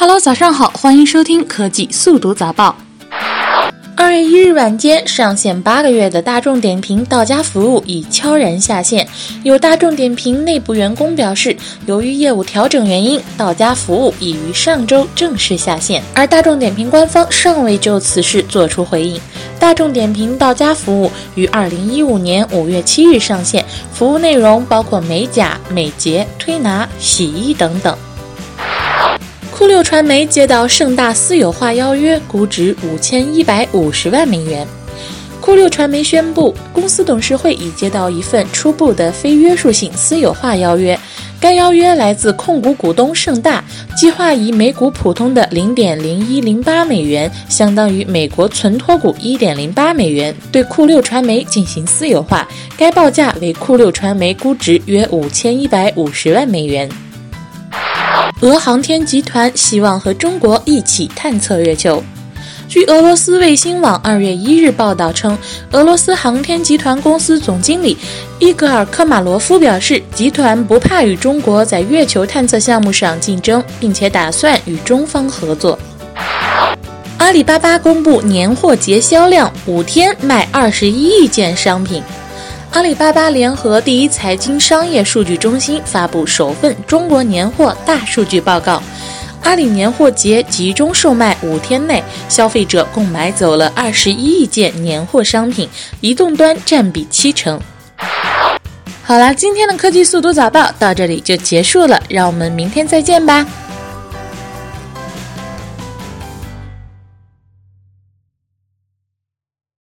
Hello，早上好，欢迎收听科技速读早报。二月一日晚间，上线八个月的大众点评到家服务已悄然下线。有大众点评内部员工表示，由于业务调整原因，到家服务已于上周正式下线。而大众点评官方尚未就此事作出回应。大众点评到家服务于二零一五年五月七日上线，服务内容包括美甲、美睫、推拿、洗衣等等。酷六传媒接到盛大私有化邀约，估值五千一百五十万美元。酷六传媒宣布，公司董事会已接到一份初步的非约束性私有化邀约。该邀约来自控股股东盛大，计划以每股普通的零点零一零八美元，相当于美国存托股一点零八美元，对酷六传媒进行私有化。该报价为酷六传媒估值约五千一百五十万美元。俄航天集团希望和中国一起探测月球。据俄罗斯卫星网二月一日报道称，俄罗斯航天集团公司总经理伊格尔科马罗夫表示，集团不怕与中国在月球探测项目上竞争，并且打算与中方合作。阿里巴巴公布年货节销量，五天卖二十一亿件商品。阿里巴巴联合第一财经商业数据中心发布首份中国年货大数据报告。阿里年货节集中售卖五天内，消费者共买走了二十一亿件年货商品，移动端占比七成。好啦，今天的科技速读早报到这里就结束了，让我们明天再见吧。